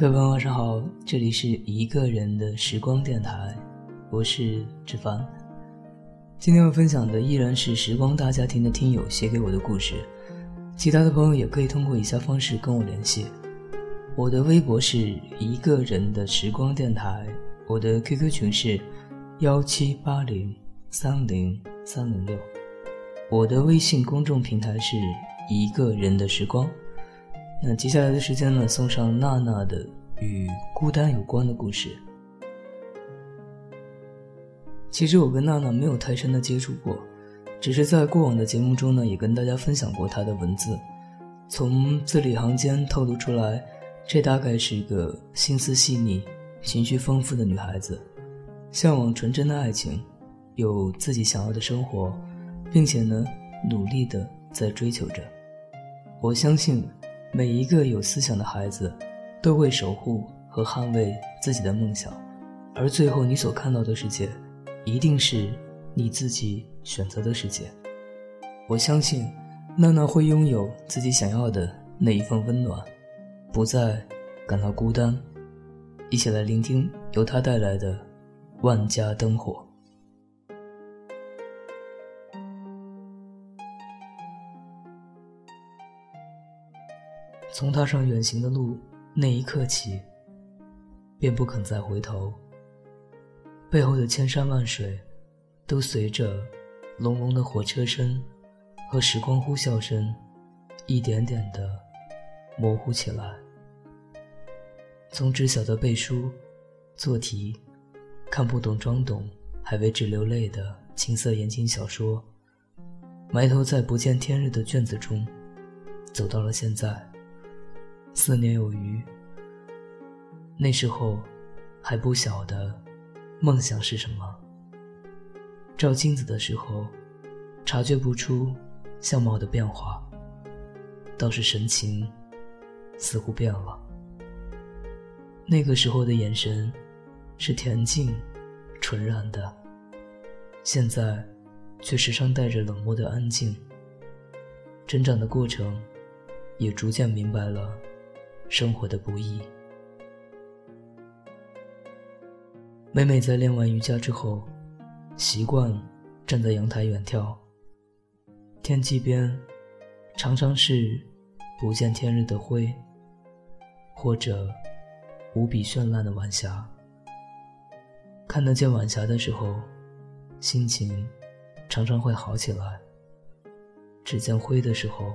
各位朋友，晚上好，这里是一个人的时光电台，我是志凡。今天要分享的依然是时光大家庭的听友写给我的故事，其他的朋友也可以通过以下方式跟我联系。我的微博是一个人的时光电台，我的 QQ 群是幺七八零三零三零六，我的微信公众平台是一个人的时光。那接下来的时间呢，送上娜娜的与孤单有关的故事。其实我跟娜娜没有太深的接触过，只是在过往的节目中呢，也跟大家分享过她的文字。从字里行间透露出来，这大概是一个心思细腻、情绪丰富的女孩子，向往纯真的爱情，有自己想要的生活，并且呢，努力的在追求着。我相信。每一个有思想的孩子，都会守护和捍卫自己的梦想，而最后你所看到的世界，一定是你自己选择的世界。我相信，娜娜会拥有自己想要的那一份温暖，不再感到孤单。一起来聆听由她带来的《万家灯火》。从踏上远行的路那一刻起，便不肯再回头。背后的千山万水，都随着隆隆的火车声和时光呼啸声，一点点的模糊起来。从只晓得背书、做题、看不懂装懂，还为之流泪的青涩言情小说，埋头在不见天日的卷子中，走到了现在。四年有余，那时候还不晓得梦想是什么。照镜子的时候，察觉不出相貌的变化，倒是神情似乎变了。那个时候的眼神是恬静、纯然的，现在却时常带着冷漠的安静。成长的过程，也逐渐明白了。生活的不易。每每在练完瑜伽之后，习惯站在阳台远眺。天际边，常常是不见天日的灰，或者无比绚烂的晚霞。看得见晚霞的时候，心情常常会好起来；只见灰的时候，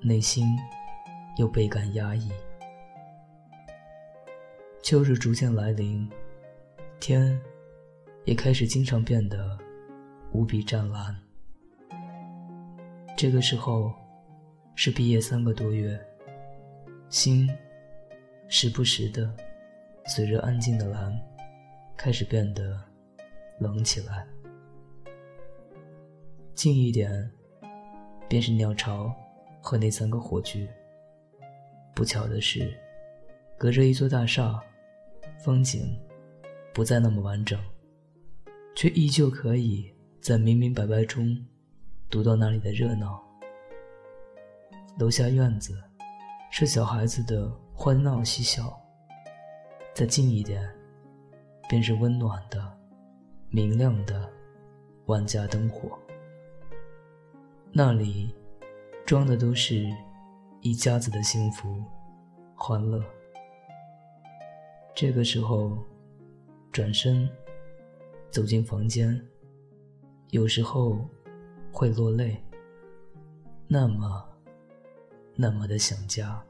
内心。又倍感压抑。秋日逐渐来临，天也开始经常变得无比湛蓝。这个时候是毕业三个多月，心时不时的随着安静的蓝开始变得冷起来。近一点，便是鸟巢和那三个火炬。不巧的是，隔着一座大厦，风景不再那么完整，却依旧可以在明明白白中读到那里的热闹。楼下院子是小孩子的欢闹嬉笑，再近一点，便是温暖的、明亮的万家灯火。那里装的都是。一家子的幸福、欢乐。这个时候，转身走进房间，有时候会落泪，那么，那么的想家。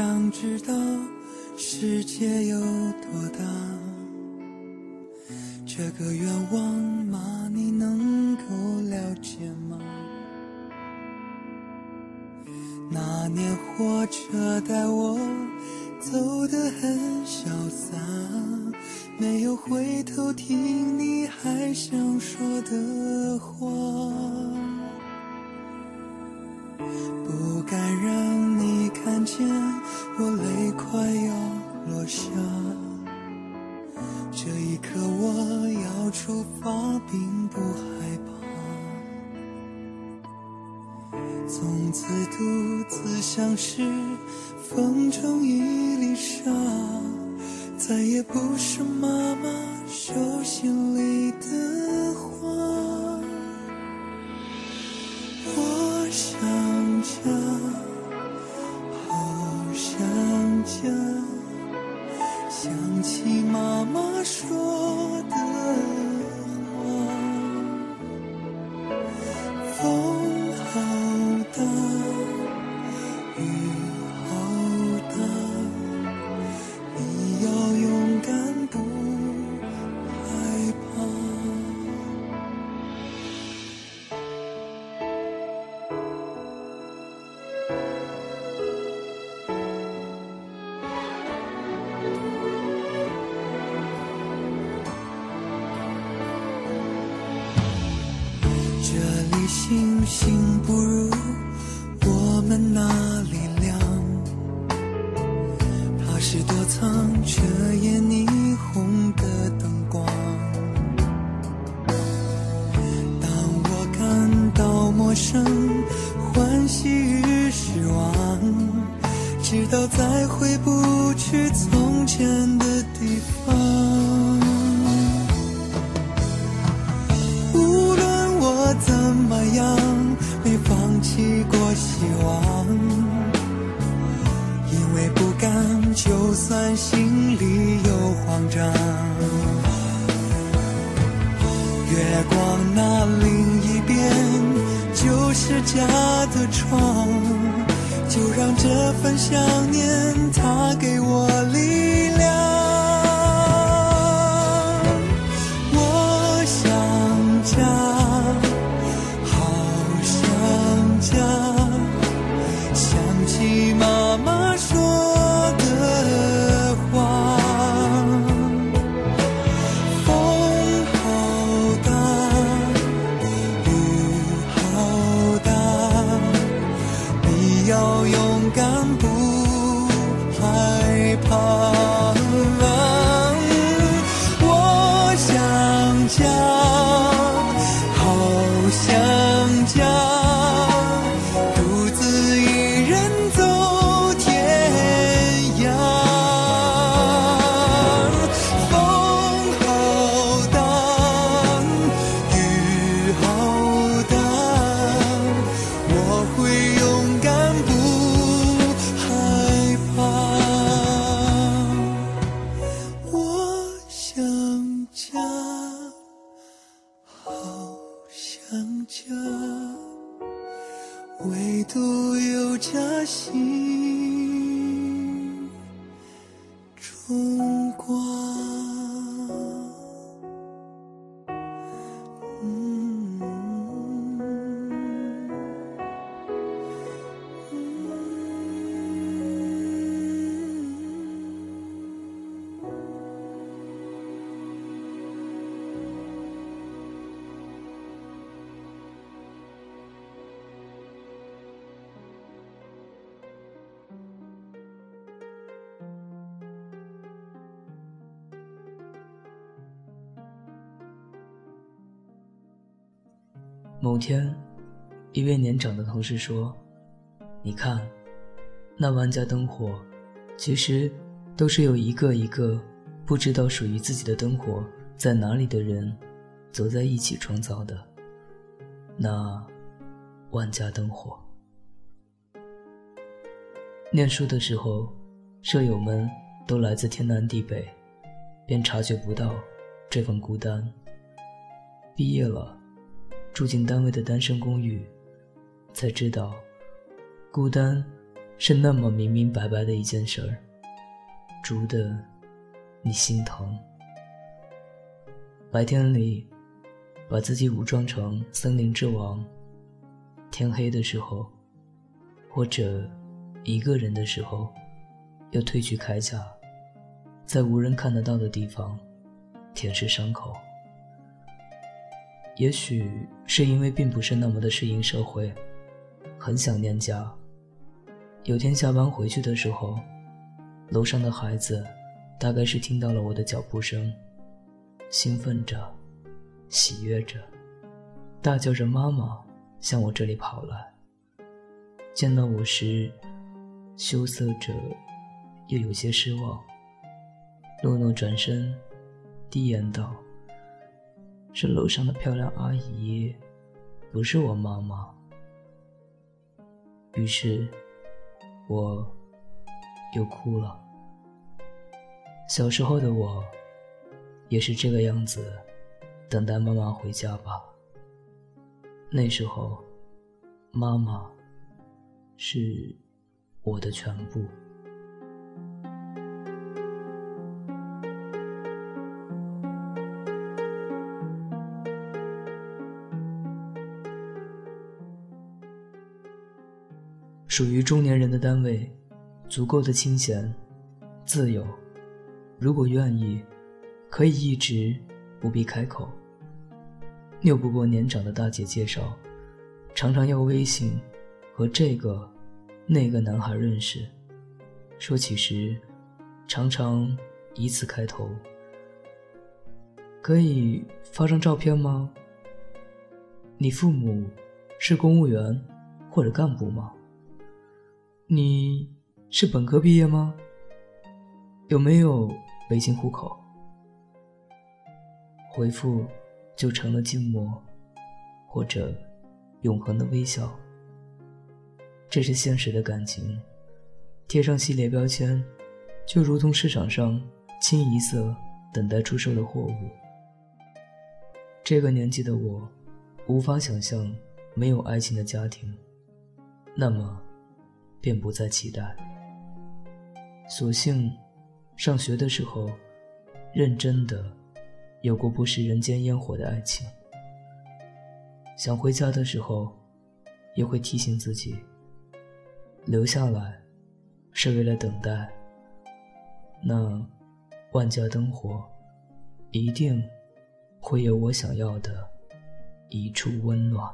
想知道世界有多大，这个愿望吗？你能够了解吗？那年火车带我走得很潇洒，没有回头听你还想说的话，不敢让看见我泪快要落下。这一刻我要出发，并不害怕。从此独自像是风中一粒沙，再也不是妈妈手心里的花。我想家，想起妈妈说星望，因为不甘，就算心里有慌张。月光那另一边，就是家的窗，就让这份想念，它给我力量。某天，一位年长的同事说：“你看，那万家灯火，其实都是由一个一个不知道属于自己的灯火在哪里的人，走在一起创造的。那万家灯火。”念书的时候，舍友们都来自天南地北，便察觉不到这份孤单。毕业了。住进单位的单身公寓，才知道，孤单是那么明明白白的一件事儿，足得你心疼。白天里，把自己武装成森林之王；天黑的时候，或者一个人的时候，又褪去铠甲，在无人看得到的地方舔舐伤口。也许是因为并不是那么的适应社会，很想念家。有天下班回去的时候，楼上的孩子大概是听到了我的脚步声，兴奋着，喜悦着，大叫着“妈妈”向我这里跑来。见到我时，羞涩着，又有些失望。诺诺转身，低言道：“是楼上的漂亮阿姨，不是我妈妈。”于是。我又哭了。小时候的我，也是这个样子，等待妈妈回家吧。那时候，妈妈是我的全部。属于中年人的单位，足够的清闲、自由。如果愿意，可以一直不必开口。拗不过年长的大姐介绍，常常要微信和这个、那个男孩认识。说起时，常常以此开头。可以发张照片吗？你父母是公务员或者干部吗？你是本科毕业吗？有没有北京户口？回复就成了静默，或者永恒的微笑。这是现实的感情，贴上系列标签，就如同市场上清一色等待出售的货物。这个年纪的我，无法想象没有爱情的家庭，那么。便不再期待。所幸，上学的时候，认真的有过不食人间烟火的爱情。想回家的时候，也会提醒自己，留下来，是为了等待。那万家灯火，一定会有我想要的一处温暖。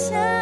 想